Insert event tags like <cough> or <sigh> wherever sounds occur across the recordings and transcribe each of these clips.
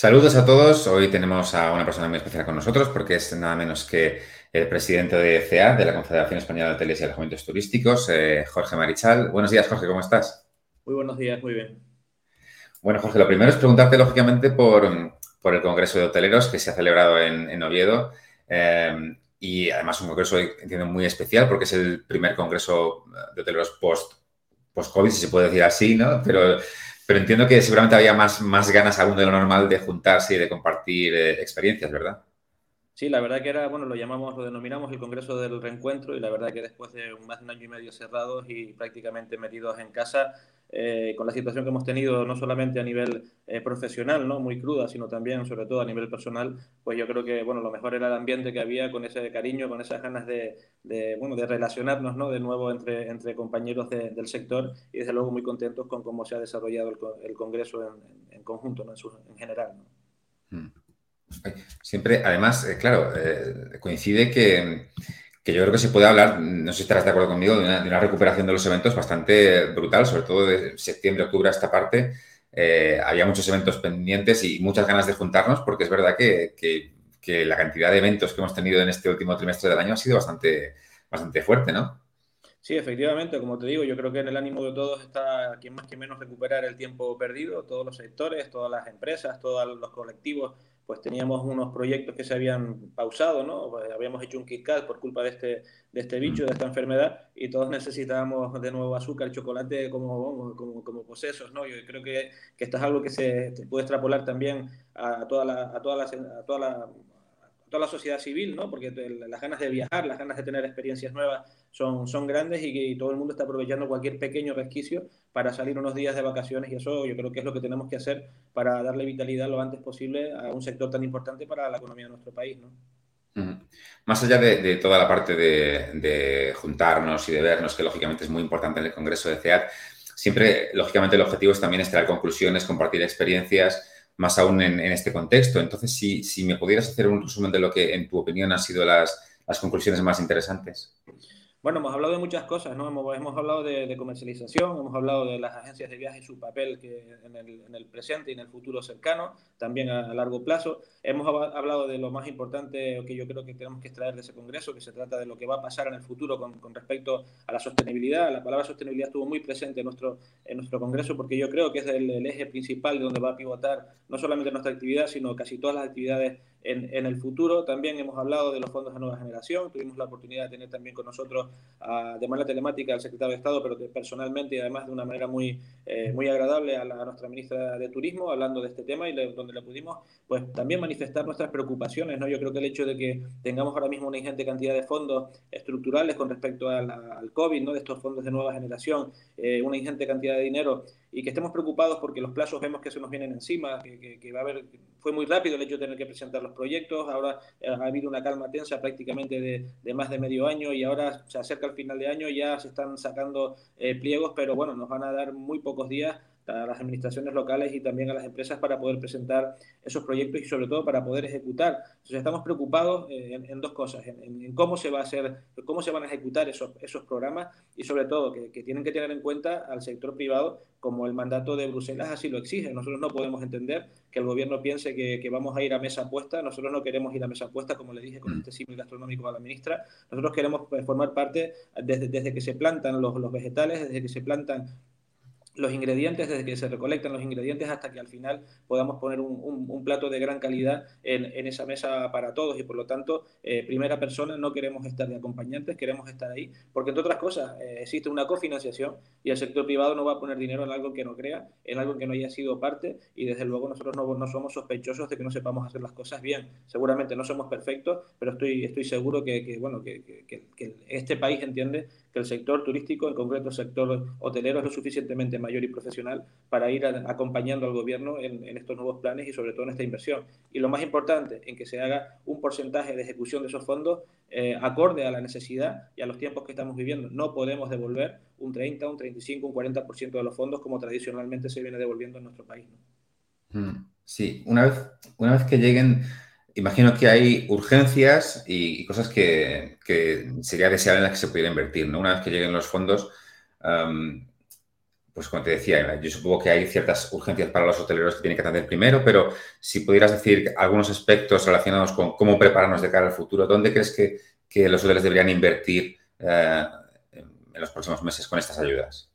Saludos a todos. Hoy tenemos a una persona muy especial con nosotros porque es nada menos que el presidente de CEA, de la Confederación Española de Hoteles y Alojamientos Turísticos, eh, Jorge Marichal. Buenos días, Jorge, ¿cómo estás? Muy buenos días, muy bien. Bueno, Jorge, lo primero es preguntarte, lógicamente, por, el Congreso de Hoteleros que se ha celebrado en, Oviedo. Eh, y además un congreso, entiendo, muy especial porque es el primer congreso de hoteleros post, post-COVID, si se puede decir así, ¿no? Pero pero entiendo que seguramente había más, más ganas aún de lo normal de juntarse y de compartir eh, experiencias, ¿verdad? Sí, la verdad que era, bueno, lo llamamos, lo denominamos el Congreso del Reencuentro y la verdad que después de más de un año y medio cerrados y prácticamente metidos en casa, eh, con la situación que hemos tenido no solamente a nivel eh, profesional, ¿no? Muy cruda, sino también, sobre todo a nivel personal, pues yo creo que, bueno, lo mejor era el ambiente que había con ese cariño, con esas ganas de, bueno, de relacionarnos, ¿no? De nuevo entre, entre compañeros del sector y desde luego muy contentos con cómo se ha desarrollado el, Congreso en, conjunto, ¿no? en, general, ¿no? Mm. Siempre, además, eh, claro, coincide que que yo creo que se puede hablar, no sé si estarás de acuerdo conmigo, de una, recuperación de los eventos bastante brutal, sobre todo de septiembre, octubre a esta parte. Eh, había muchos eventos pendientes y muchas ganas de juntarnos porque es verdad que, que, la cantidad de eventos que hemos tenido en este último trimestre del año ha sido bastante, bastante fuerte, ¿no? Sí, efectivamente, como te digo, yo creo que en el ánimo de todos está, quien más que menos, recuperar el tiempo perdido, todos los sectores, todas las empresas, todos los colectivos pues teníamos unos proyectos que se habían pausado, ¿no? Habíamos hecho un KitKat por culpa de este, de este bicho, de esta enfermedad, y todos necesitábamos de nuevo azúcar, chocolate como, como, como posesos, ¿no? Yo creo que, que, esto es algo que se puede extrapolar también a toda la, a toda la, a toda la toda la sociedad civil, ¿no? Porque las ganas de viajar, las ganas de tener experiencias nuevas son, son grandes y, que, todo el mundo está aprovechando cualquier pequeño resquicio para salir unos días de vacaciones y eso yo creo que es lo que tenemos que hacer para darle vitalidad lo antes posible a un sector tan importante para la economía de nuestro país, ¿no? Más allá de, toda la parte de, juntarnos y de vernos, que lógicamente es muy importante en el Congreso de CEAT, siempre, lógicamente, el objetivo es también extraer conclusiones, compartir experiencias, más aún en, este contexto. Entonces, si, si, me pudieras hacer un resumen de lo que, en tu opinión, han sido las, las conclusiones más interesantes. Bueno, hemos hablado de muchas cosas, ¿no? Hemos, hemos hablado de, comercialización, hemos hablado de las agencias de viaje y su papel que en, el, en el presente y en el futuro cercano, también a, largo plazo. Hemos hablado de lo más importante que yo creo que tenemos que extraer de ese congreso, que se trata de lo que va a pasar en el futuro con, con respecto a la sostenibilidad. La palabra sostenibilidad estuvo muy presente en nuestro, en nuestro congreso porque yo creo que es el, el eje principal de donde va a pivotar no solamente nuestra actividad, sino casi todas las actividades en, el futuro. También hemos hablado de los fondos de nueva generación. Tuvimos la oportunidad de tener también con nosotros de manera telemática al secretario de Estado, pero personalmente y además de una manera muy, eh, muy agradable a, la, nuestra ministra de Turismo, hablando de este tema y donde le pudimos pues, también manifestar nuestras preocupaciones. ¿no? Yo creo que el hecho de que tengamos ahora mismo una ingente cantidad de fondos estructurales con respecto al COVID, ¿no? de estos fondos de nueva generación, eh, una ingente cantidad de dinero y que estemos preocupados porque los plazos vemos que se nos vienen encima, que, va a haber, fue muy rápido el hecho de tener que presentar los proyectos, ahora eh, ha habido una calma tensa prácticamente de, más de medio año y ahora se acerca el final de año, ya se están sacando eh, pliegos, pero bueno, nos van a dar muy pocos días a las administraciones locales y también a las empresas para poder presentar esos proyectos y sobre todo para poder ejecutar. Entonces estamos preocupados eh, en, dos cosas, en, cómo se va a hacer, cómo se van a ejecutar esos, esos programas y sobre todo que, tienen que tener en cuenta al sector privado como el mandato de Bruselas así lo exige. Nosotros no podemos entender que el gobierno piense que, vamos a ir a mesa puesta. Nosotros no queremos ir a mesa puesta, como le dije con este símbolo gastronómico a la ministra. Nosotros queremos pues, formar parte desde, desde que se plantan los, los vegetales, desde que se plantan los ingredientes, desde que se recolectan los ingredientes hasta que al final podamos poner un, plato de gran calidad en, esa mesa para todos y por lo tanto, eh, primera persona, no queremos estar de acompañantes, queremos estar ahí, porque entre otras cosas eh, existe una cofinanciación y el sector privado no va a poner dinero en algo que no crea, en algo que no haya sido parte y desde luego nosotros no, somos sospechosos de que no sepamos hacer las cosas bien. Seguramente no somos perfectos, pero estoy, estoy seguro que, bueno, que este país entiende que el sector turístico, en concreto el sector hotelero, es lo suficientemente mayor y profesional para ir acompañando al gobierno en, estos nuevos planes y sobre todo en esta inversión. Y lo más importante, en que se haga un porcentaje de ejecución de esos fondos eh, acorde a la necesidad y a los tiempos que estamos viviendo. No podemos devolver un 30, un 35, un 40% de los fondos como tradicionalmente se viene devolviendo en nuestro país. Mm, sí, una vez, una vez que lleguen imagino que hay urgencias y, cosas que, sería deseable en las que se pudiera invertir. ¿no? Una vez que lleguen los fondos, pues como te decía, yo supongo que hay ciertas urgencias para los hoteleros que tienen que atender primero, pero si pudieras decir algunos aspectos relacionados con cómo prepararnos de cara al futuro, ¿dónde crees que, los hoteles deberían invertir eh, en los próximos meses con estas ayudas?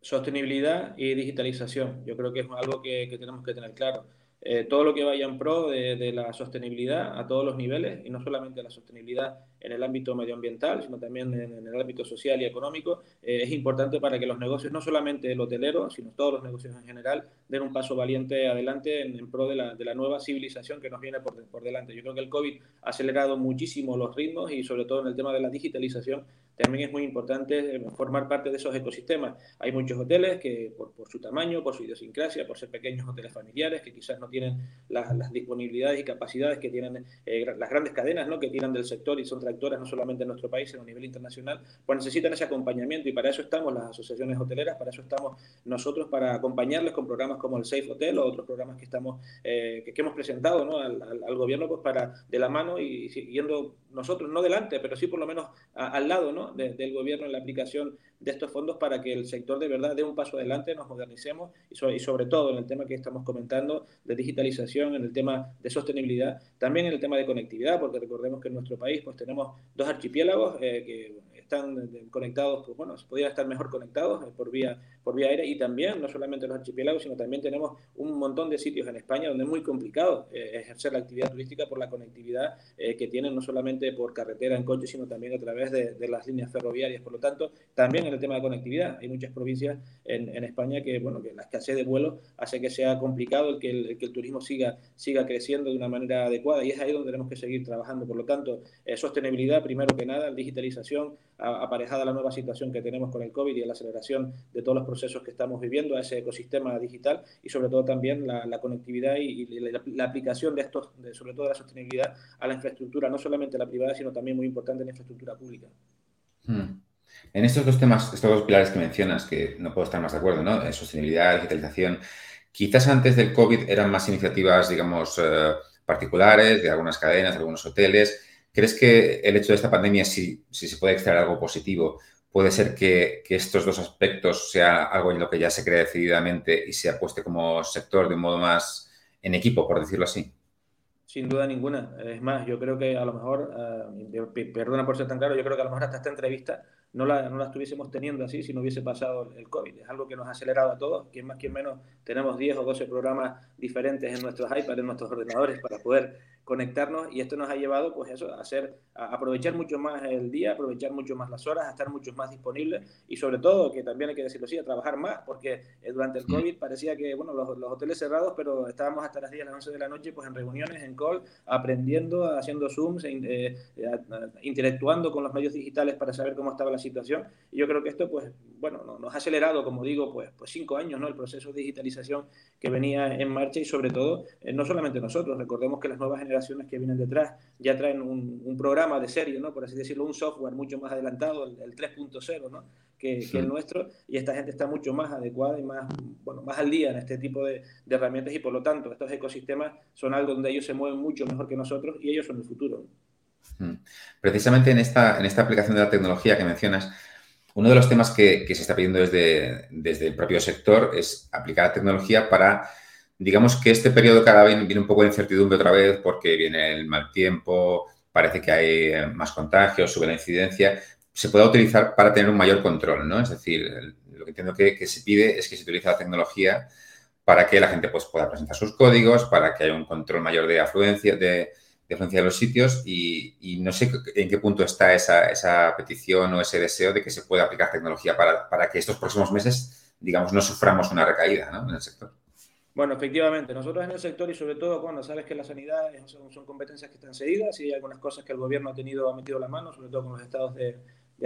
Sostenibilidad y digitalización. Yo creo que es algo que tenemos que tener claro. Eh, todo lo que vaya en pro de, la sostenibilidad a todos los niveles y no solamente la sostenibilidad en el ámbito medioambiental, sino también en, el ámbito social y económico, eh, es importante para que los negocios, no solamente el hotelero, sino todos los negocios en general, den un paso valiente adelante en, pro de la, de la, nueva civilización que nos viene por, por delante. Yo creo que el COVID ha acelerado muchísimo los ritmos y sobre todo en el tema de la digitalización también es muy importante eh, formar parte de esos ecosistemas. Hay muchos hoteles que por, su tamaño, por su idiosincrasia, por ser pequeños hoteles familiares, que quizás no tienen las, disponibilidades y capacidades que tienen eh, las grandes cadenas ¿no? que tiran del sector y son tractoras no solamente en nuestro país, sino a nivel internacional, pues necesitan ese acompañamiento y para eso estamos las asociaciones hoteleras, para eso estamos nosotros, para acompañarles con programas como el Safe Hotel o otros programas que, estamos, eh, que, hemos presentado ¿no? al, al, gobierno pues para de la mano y siguiendo nosotros, no delante, pero sí por lo menos al lado ¿no? del gobierno en la aplicación de estos fondos para que el sector de verdad dé un paso adelante, nos modernicemos y sobre, y sobre todo en el tema que estamos comentando de digitalización, en el tema de sostenibilidad, también en el tema de conectividad, porque recordemos que en nuestro país pues tenemos dos archipiélagos eh, que están conectados, pues bueno, podrían estar mejor conectados eh, por vía, por vía aérea y también, no solamente los archipiélagos, sino también tenemos un montón de sitios en España donde es muy complicado eh, ejercer la actividad turística por la conectividad eh, que tienen no solamente por carretera en coche, sino también a través de, las líneas ferroviarias. Por lo tanto, también en el tema de conectividad, hay muchas provincias en, España que, bueno, que la escasez de vuelos hace que sea complicado el que el, que el turismo siga, siga creciendo de una manera adecuada y es ahí donde tenemos que seguir trabajando. Por lo tanto, sostenibilidad, primero que nada, digitalización, aparejada la nueva situación que tenemos con el COVID y la aceleración de todos los procesos que estamos viviendo a ese ecosistema digital y sobre todo también la, conectividad y, la, aplicación de estos, sobre todo de la sostenibilidad a la infraestructura, no solamente la privada, sino también muy importante en la infraestructura pública. Hmm. En estos dos temas, estos dos pilares que mencionas, que no puedo estar más de acuerdo, ¿no? Sostenibilidad, digitalización, quizás antes del COVID eran más iniciativas, digamos, eh, particulares, de algunas cadenas, de algunos hoteles, ¿Crees que el hecho de esta pandemia, si, si se puede extraer algo positivo, puede ser que, estos dos aspectos sea algo en lo que ya se cree decididamente y se apueste como sector de un modo más en equipo, por decirlo así? Sin duda ninguna. Es más, yo creo que a lo mejor, eh, perdona por ser tan claro, yo creo que a lo mejor hasta esta entrevista no la, no la estuviésemos teniendo así si no hubiese pasado el COVID. Es algo que nos ha acelerado a todos. Quien más, quien menos, tenemos 10 o 12 programas diferentes en nuestros iPads, en nuestros ordenadores para poder conectarnos y esto nos ha llevado pues eso, a, hacer, a aprovechar mucho más el día, aprovechar mucho más las horas, a estar mucho más disponibles y sobre todo, que también hay que decirlo así, a trabajar más, porque eh, durante el. COVID parecía que, bueno, los, los, hoteles cerrados, pero estábamos hasta las 10, las 11 de la noche pues en reuniones, en call, aprendiendo, haciendo Zooms, eh, eh, interactuando con los medios digitales para saber cómo estaba la situación y yo creo que esto pues, bueno, nos ha acelerado, como digo, pues, pues cinco años, ¿no? El proceso de digitalización que venía en marcha y sobre todo, no solamente nosotros, recordemos que las nuevas generaciones que vienen detrás ya traen un, programa de serie, ¿no? por así decirlo, un software mucho más adelantado, el, 3.0, ¿no? Que, el nuestro, y esta gente está mucho más adecuada y más, bueno, más al día en este tipo de, herramientas y por lo tanto estos ecosistemas son algo donde ellos se mueven mucho mejor que nosotros y ellos son el futuro. Precisamente en esta, en esta aplicación de la tecnología que mencionas, uno de los temas que, que se está pidiendo desde, desde el propio sector es aplicar la tecnología para digamos que este periodo cada vez viene un poco de incertidumbre otra vez porque viene el mal tiempo, parece que hay eh, más contagios, sube la incidencia, se pueda utilizar para tener un mayor control, ¿no? Es decir, lo que entiendo que, se pide es que se utilice la tecnología para que la gente pues, pueda presentar sus códigos, para que haya un control mayor de afluencia de, de los sitios y, no sé en qué punto está esa, petición o ese deseo de que se pueda aplicar tecnología para, para que estos próximos meses, digamos, no suframos una recaída en el sector. Bueno, efectivamente, nosotros en el sector y sobre todo cuando sabes que la sanidad son, competencias que están cedidas y hay algunas cosas que el gobierno ha tenido, ha metido la mano, sobre todo con los estados de,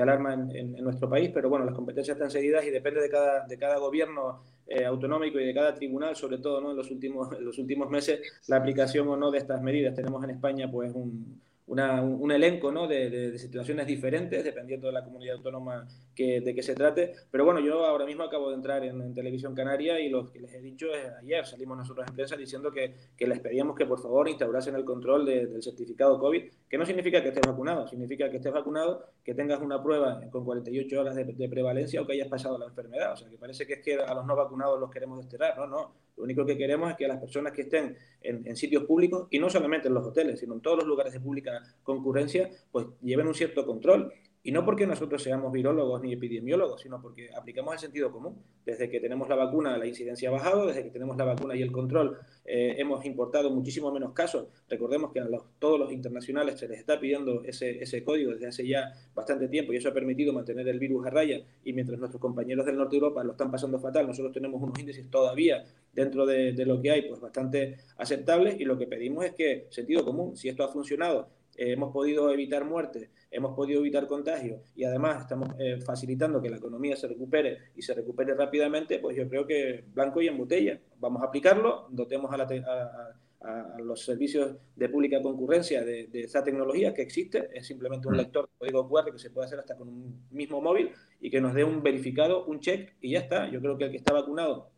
alarma en, nuestro país, pero bueno, las competencias están cedidas y depende de cada, de cada gobierno eh, autonómico y de cada tribunal, sobre todo ¿no? en, los últimos, los últimos meses, la aplicación o no de estas medidas. Tenemos en España pues un, un elenco ¿no? de, situaciones diferentes, dependiendo de la comunidad autónoma que, de que se trate. Pero bueno, yo ahora mismo acabo de entrar en, Televisión Canaria y lo que les he dicho ayer, salimos nosotros en prensa diciendo que, les pedíamos que por favor instaurasen el control del certificado COVID, que no significa que estés vacunado, significa que estés vacunado, que tengas una prueba con 48 horas de, prevalencia o que hayas pasado la enfermedad. O sea, que parece que es que a los no vacunados los queremos desterrar. No, no. Lo único que queremos es que las personas que estén en, sitios públicos, y no solamente en los hoteles, sino en todos los lugares de pública concurrencia, pues lleven un cierto control. Y no porque nosotros seamos virólogos ni epidemiólogos, sino porque aplicamos el sentido común. Desde que tenemos la vacuna, la incidencia ha bajado, desde que tenemos la vacuna y el control, eh, hemos importado muchísimo menos casos. Recordemos que a todos los internacionales se les está pidiendo ese, ese, código desde hace ya bastante tiempo y eso ha permitido mantener el virus a raya. Y mientras nuestros compañeros del norte de Europa lo están pasando fatal, nosotros tenemos unos índices todavía dentro de, de lo que hay, pues bastante aceptables. Y lo que pedimos es que, sentido común, si esto ha funcionado eh, hemos podido evitar muertes, hemos podido evitar contagios y además estamos eh, facilitando que la economía se recupere y se recupere rápidamente, pues yo creo que blanco y en botella. Vamos a aplicarlo, dotemos a, los servicios de pública concurrencia de, esa tecnología que existe, es simplemente un mm. lector de código QR que se puede hacer hasta con un mismo móvil y que nos dé un verificado, un check y ya está. Yo creo que el que está vacunado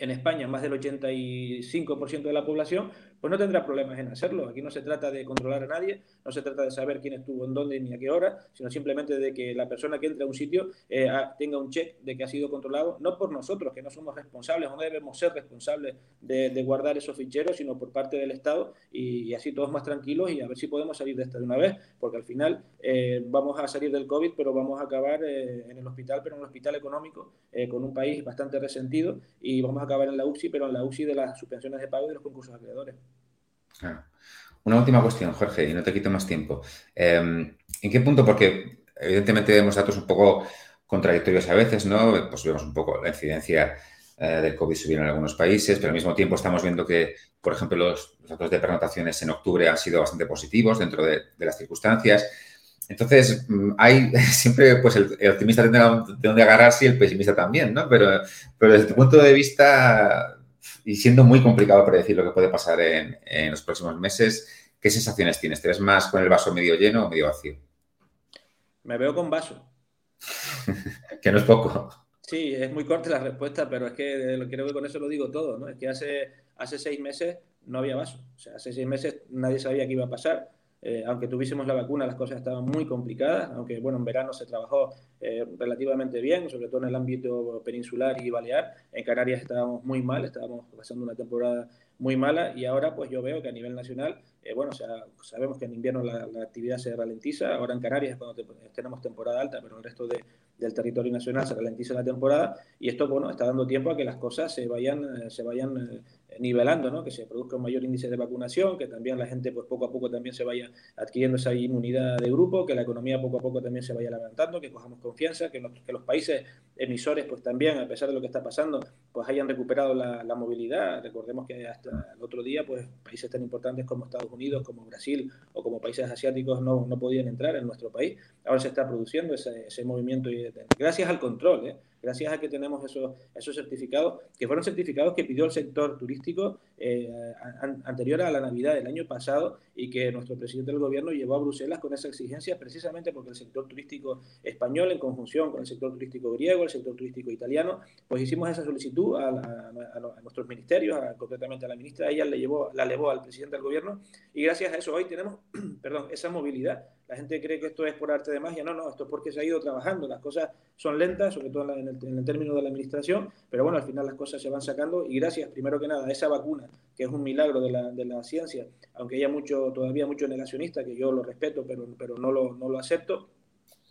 en España, más del 85% de la población, pues no tendrá problemas en hacerlo. Aquí no se trata de controlar a nadie, no se trata de saber quién estuvo en dónde ni a qué hora, sino simplemente de que la persona que entra a un sitio eh, tenga un check de que ha sido controlado, no por nosotros, que no somos responsables o no debemos ser responsables de, guardar esos ficheros, sino por parte del Estado y, así todos más tranquilos y a ver si podemos salir de esta de una vez, porque al final eh, vamos a salir del COVID, pero vamos a acabar eh, en el hospital, pero en un hospital económico, con un país bastante resentido y vamos a acabar en la UCI, pero en la UCI de las suspensiones de pago y de los concursos acreedores. Una última cuestión, Jorge, y no te quito más tiempo. Em, ¿En qué punto? Porque evidentemente vemos datos un poco contradictorios a veces, ¿no? Pues vemos un poco la incidencia eh, del COVID subir en algunos países, pero al mismo tiempo estamos viendo que, por ejemplo, los, datos de pernotaciones en octubre han sido bastante positivos dentro de, las circunstancias. Entonces, mm, hay <laughs> siempre, pues el, optimista tendrá de dónde agarrarse y el pesimista también, ¿no? Pero, pero desde tu punto de vista, y siendo muy complicado predecir lo que puede pasar en, los próximos meses, ¿qué sensaciones tienes? ¿Te ves más con el vaso medio lleno o medio vacío? Me veo con vaso. <laughs> que no es poco. Sí, es muy corta la respuesta, pero es que creo que con eso lo digo todo, ¿no? Es que hace, hace seis meses no había vaso. O sea, hace seis meses nadie sabía qué iba a pasar. Eh, aunque tuviésemos la vacuna, las cosas estaban muy complicadas, aunque bueno, en verano se trabajó eh, relativamente bien, sobre todo en el ámbito peninsular y balear. En Canarias estábamos muy mal, estábamos pasando una temporada muy mala y ahora pues yo veo que a nivel nacional, eh, bueno, o sea, sabemos que en invierno la, actividad se ralentiza, ahora en Canarias cuando tenemos temporada alta, pero el resto del territorio nacional se ralentiza la temporada y esto, bueno, está dando tiempo a que las cosas se vayan, se vayan nivelando, ¿no? que se produzca un mayor índice de vacunación, que también la gente pues poco a poco también se vaya adquiriendo esa inmunidad de grupo, que la economía poco a poco también se vaya levantando, que cojamos confianza, que los, países emisores pues también, a pesar de lo que está pasando, pues hayan recuperado la, movilidad. Recordemos que hasta el otro día pues países tan importantes como Estados Unidos, como Brasil o como países asiáticos no, no podían entrar en nuestro país. Ahora se está produciendo ese movimiento gracias al control, ¿eh? Gracias a que tenemos esos, esos certificados, que fueron certificados que pidió el sector turístico eh, anterior a la Navidad del año pasado y que nuestro presidente del gobierno llevó a Bruselas con esa exigencia precisamente porque el sector turístico español, en conjunción con el sector turístico griego, el sector turístico italiano, pues hicimos esa solicitud a, nuestros ministerios, concretamente a la ministra, ella le llevó, la elevó al presidente del gobierno y gracias a eso hoy tenemos, <clears throat> perdón, esa movilidad la gente cree que esto es por arte de magia. No, no, esto es porque se ha ido trabajando. Las cosas son lentas, sobre todo en el, término de la administración, pero bueno, al final las cosas se van sacando y gracias, primero que nada, a esa vacuna, que es un milagro de la, de la ciencia, aunque haya mucho, todavía mucho negacionista, que yo lo respeto, pero, pero no, lo, no lo acepto.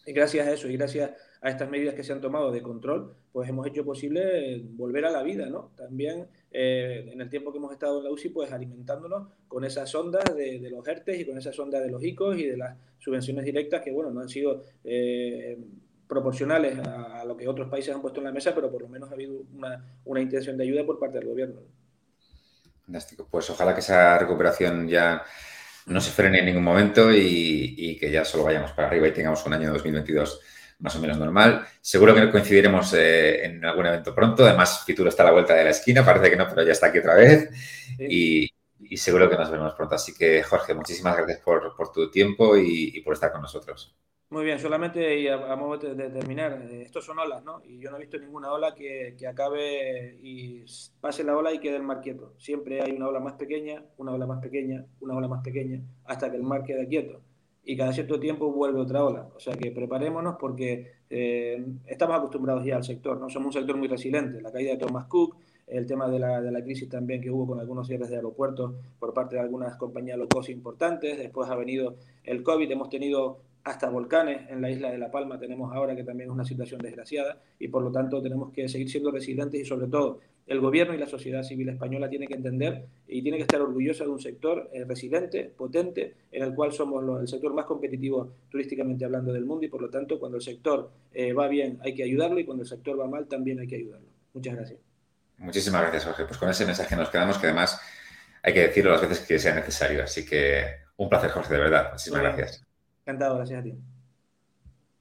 Y gracias a eso y gracias a estas medidas que se han tomado de control, pues hemos hecho posible volver a la vida, ¿no? También eh, en el tiempo que hemos estado en la UCI, pues alimentándonos con esas ondas de, los ERTES y con esas ondas de los ICOs y de las subvenciones directas que, bueno, no han sido eh, proporcionales a, lo que otros países han puesto en la mesa, pero por lo menos ha habido una, intención de ayuda por parte del gobierno. Fantástico. Pues ojalá que esa recuperación ya no se frene en ningún momento y, y que ya solo vayamos para arriba y tengamos un año 2022 más o menos normal. Seguro que coincidiremos eh, en algún evento pronto. Además, Fitur está a la vuelta de la esquina, parece que no, pero ya está aquí otra vez. Y, y, seguro que nos vemos pronto. Así que, Jorge, muchísimas gracias por, tu tiempo y, por estar con nosotros. Muy bien, solamente y a, modo de, terminar, eh, estos son olas, ¿no? Y yo no he visto ninguna ola que, acabe y pase la ola y quede el mar quieto. Siempre hay una ola más pequeña, una ola más pequeña, una ola más pequeña, hasta que el mar quede quieto. Y cada cierto tiempo vuelve otra ola. O sea que preparémonos porque eh, estamos acostumbrados ya al sector, ¿no? Somos un sector muy resiliente. La caída de Thomas Cook, el tema de la, de la, crisis también que hubo con algunos cierres de aeropuertos por parte de algunas compañías low cost importantes, después ha venido el COVID, hemos tenido hasta volcanes en la isla de La Palma tenemos ahora que también es una situación desgraciada y por lo tanto tenemos que seguir siendo resilientes y sobre todo el gobierno y la sociedad civil española tienen que entender y tiene que estar orgullosa de un sector eh, resiliente, potente, en el cual somos el sector más competitivo turísticamente hablando del mundo y por lo tanto cuando el sector eh, va bien hay que ayudarlo y cuando el sector va mal también hay que ayudarlo. Muchas gracias. Muchísimas gracias, Jorge. Pues con ese mensaje nos quedamos, que además hay que decirlo las veces que sea necesario. Así que un placer, Jorge, de verdad. Muchísimas gracias. Encantado, gracias a ti.